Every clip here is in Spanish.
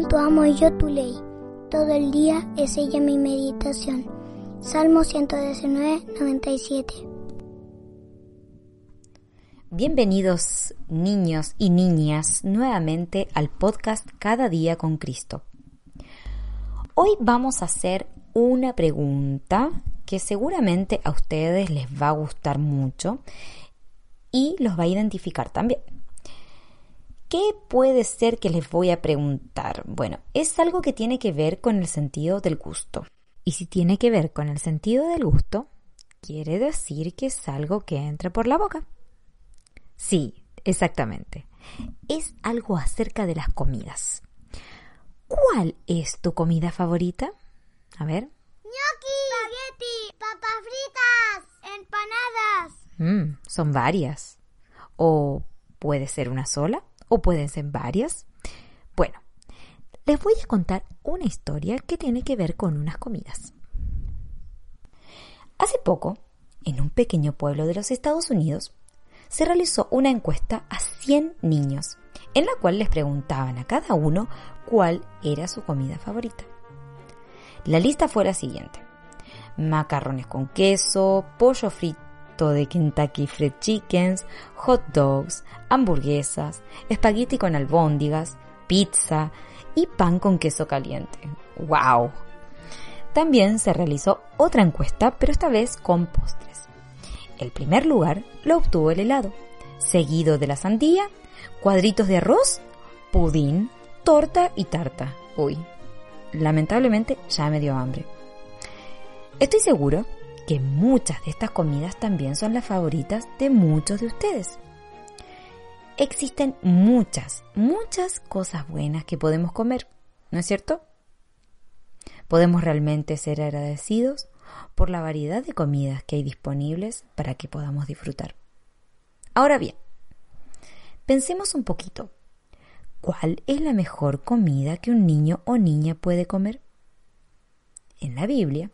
Cuánto amo yo tu ley. Todo el día es ella mi meditación. Salmo 119, 97. Bienvenidos niños y niñas nuevamente al podcast Cada día con Cristo. Hoy vamos a hacer una pregunta que seguramente a ustedes les va a gustar mucho y los va a identificar también. ¿Qué puede ser que les voy a preguntar? Bueno, es algo que tiene que ver con el sentido del gusto. Y si tiene que ver con el sentido del gusto, quiere decir que es algo que entra por la boca. Sí, exactamente. Es algo acerca de las comidas. ¿Cuál es tu comida favorita? A ver. ¡Gnocchi! ¡Spaghetti! ¡Papas fritas! ¡Empanadas! Mm, son varias. O puede ser una sola, o pueden ser varias. Bueno, les voy a contar una historia que tiene que ver con unas comidas. Hace poco, en un pequeño pueblo de los Estados Unidos, se realizó una encuesta a 100 niños, en la cual les preguntaban a cada uno cuál era su comida favorita. La lista fue la siguiente. Macarrones con queso, pollo frito de Kentucky Fried Chickens, hot dogs, hamburguesas, espagueti con albóndigas, pizza y pan con queso caliente. ¡Wow! También se realizó otra encuesta, pero esta vez con postres. El primer lugar lo obtuvo el helado, seguido de la sandía, cuadritos de arroz, pudín, torta y tarta. Uy, lamentablemente ya me dio hambre. Estoy seguro que muchas de estas comidas también son las favoritas de muchos de ustedes. Existen muchas, muchas cosas buenas que podemos comer, ¿no es cierto? Podemos realmente ser agradecidos por la variedad de comidas que hay disponibles para que podamos disfrutar. Ahora bien, pensemos un poquito. ¿Cuál es la mejor comida que un niño o niña puede comer? En la Biblia,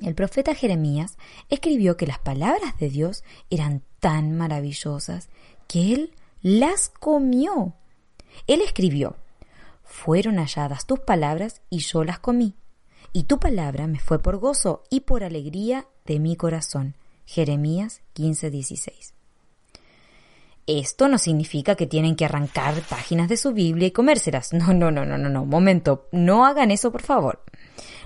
el profeta Jeremías escribió que las palabras de Dios eran tan maravillosas que él las comió. Él escribió, fueron halladas tus palabras y yo las comí, y tu palabra me fue por gozo y por alegría de mi corazón. Jeremías 15:16. Esto no significa que tienen que arrancar páginas de su Biblia y comérselas. No, no, no, no, no, no. Momento, no hagan eso, por favor.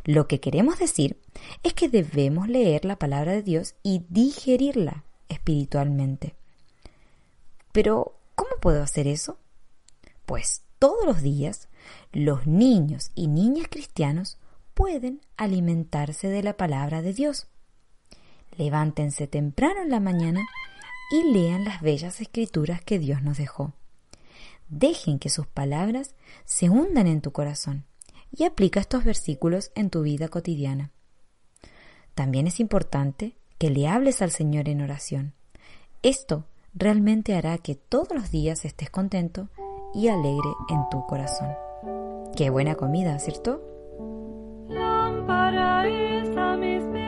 Lo que queremos decir es que debemos leer la palabra de Dios y digerirla espiritualmente. Pero, ¿cómo puedo hacer eso? Pues todos los días los niños y niñas cristianos pueden alimentarse de la palabra de Dios. Levántense temprano en la mañana y lean las bellas escrituras que Dios nos dejó. Dejen que sus palabras se hundan en tu corazón y aplica estos versículos en tu vida cotidiana. También es importante que le hables al Señor en oración. Esto realmente hará que todos los días estés contento y alegre en tu corazón. Qué buena comida, ¿cierto? Lámpara y